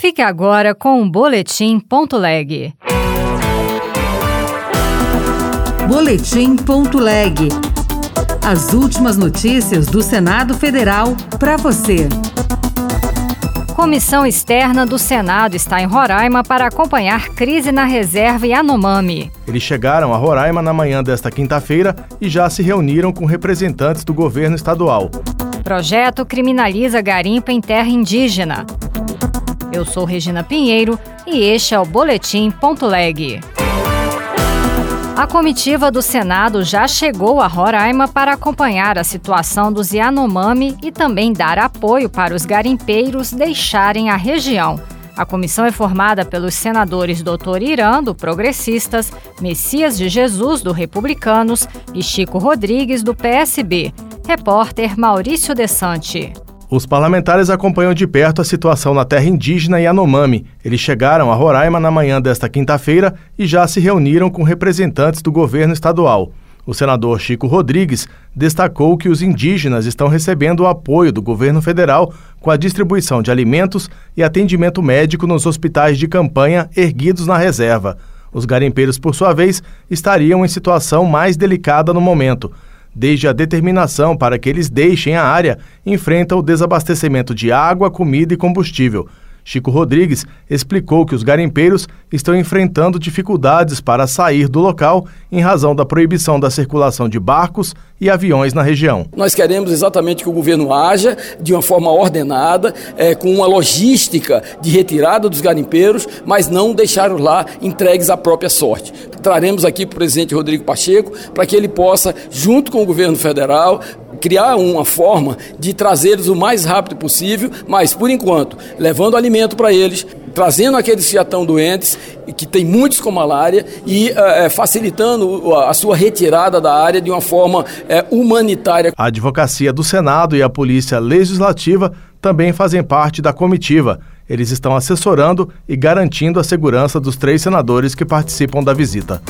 Fique agora com o Boletim Ponto Leg. Boletim Ponto Leg. As últimas notícias do Senado Federal para você. Comissão externa do Senado está em Roraima para acompanhar crise na reserva Yanomami. Eles chegaram a Roraima na manhã desta quinta-feira e já se reuniram com representantes do governo estadual. Projeto criminaliza garimpo em terra indígena. Eu sou Regina Pinheiro e este é o Boletim Ponto Leg. A comitiva do Senado já chegou a Roraima para acompanhar a situação dos Yanomami e também dar apoio para os garimpeiros deixarem a região. A comissão é formada pelos senadores Dr. Irã, do Progressistas, Messias de Jesus, do Republicanos e Chico Rodrigues, do PSB. Repórter Maurício Desante. Os parlamentares acompanham de perto a situação na terra indígena Yanomami. Eles chegaram a Roraima na manhã desta quinta-feira e já se reuniram com representantes do governo estadual. O senador Chico Rodrigues destacou que os indígenas estão recebendo o apoio do governo federal com a distribuição de alimentos e atendimento médico nos hospitais de campanha erguidos na reserva. Os garimpeiros, por sua vez, estariam em situação mais delicada no momento desde a determinação para que eles deixem a área, enfrenta o desabastecimento de água, comida e combustível. Chico Rodrigues explicou que os garimpeiros estão enfrentando dificuldades para sair do local em razão da proibição da circulação de barcos e aviões na região. Nós queremos exatamente que o governo haja de uma forma ordenada, é, com uma logística de retirada dos garimpeiros, mas não deixar lá entregues à própria sorte. Traremos aqui para o presidente Rodrigo Pacheco para que ele possa, junto com o governo federal, criar uma forma de trazê-los o mais rápido possível, mas por enquanto, levando alimento para eles, trazendo aqueles que já estão doentes, que tem muitos com malária, e é, facilitando a sua retirada da área de uma forma é, humanitária. A advocacia do Senado e a Polícia Legislativa também fazem parte da comitiva. Eles estão assessorando e garantindo a segurança dos três senadores que participam da visita.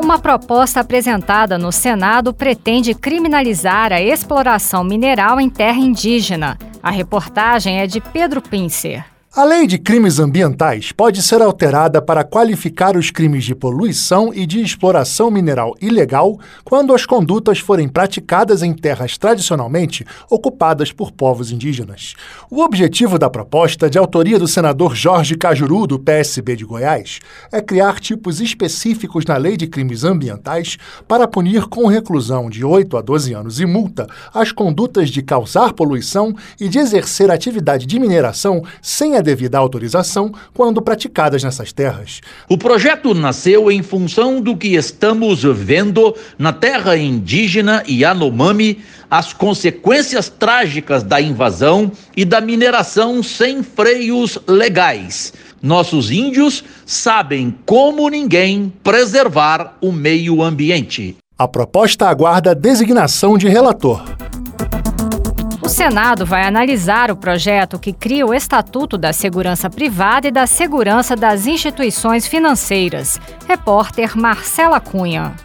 Uma proposta apresentada no Senado pretende criminalizar a exploração mineral em terra indígena. A reportagem é de Pedro Pincer. A lei de crimes ambientais pode ser alterada para qualificar os crimes de poluição e de exploração mineral ilegal quando as condutas forem praticadas em terras tradicionalmente ocupadas por povos indígenas. O objetivo da proposta, de autoria do senador Jorge Cajuru, do PSB de Goiás, é criar tipos específicos na lei de crimes ambientais para punir com reclusão de 8 a 12 anos e multa as condutas de causar poluição e de exercer atividade de mineração sem a devida autorização quando praticadas nessas terras. O projeto nasceu em função do que estamos vendo na terra indígena Yanomami, as consequências trágicas da invasão e da mineração sem freios legais. Nossos índios sabem como ninguém preservar o meio ambiente. A proposta aguarda designação de relator. O Senado vai analisar o projeto que cria o Estatuto da Segurança Privada e da Segurança das Instituições Financeiras. Repórter Marcela Cunha.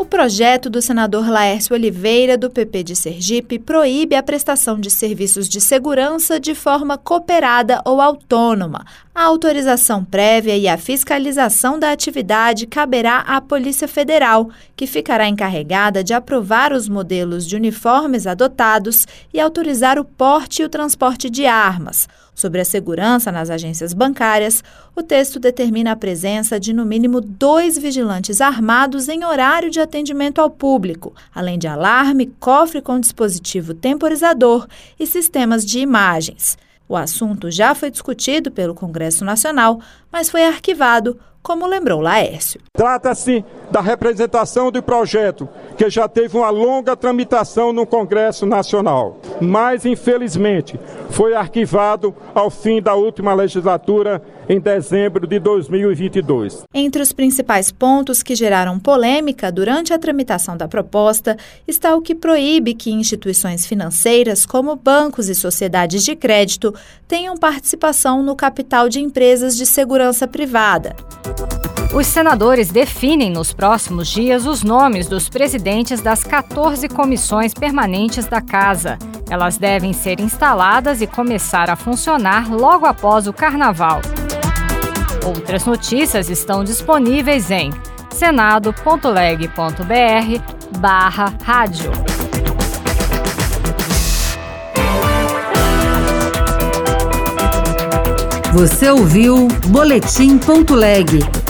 O projeto do senador Laércio Oliveira, do PP de Sergipe, proíbe a prestação de serviços de segurança de forma cooperada ou autônoma, a autorização prévia e a fiscalização da atividade caberá à Polícia Federal, que ficará encarregada de aprovar os modelos de uniformes adotados e autorizar o porte e o transporte de armas. Sobre a segurança nas agências bancárias, o texto determina a presença de no mínimo dois vigilantes armados em horário de atendimento ao público, além de alarme, cofre com dispositivo temporizador e sistemas de imagens. O assunto já foi discutido pelo Congresso Nacional, mas foi arquivado, como lembrou Laércio. Trata-se da representação do projeto, que já teve uma longa tramitação no Congresso Nacional, mas infelizmente foi arquivado ao fim da última legislatura em dezembro de 2022. Entre os principais pontos que geraram polêmica durante a tramitação da proposta está o que proíbe que instituições financeiras, como bancos e sociedades de crédito, tenham participação no capital de empresas de segurança privada. Os senadores definem nos próximos dias os nomes dos presidentes das 14 comissões permanentes da Casa. Elas devem ser instaladas e começar a funcionar logo após o carnaval. Outras notícias estão disponíveis em senado.leg.br barra rádio. Você ouviu Boletim.leg.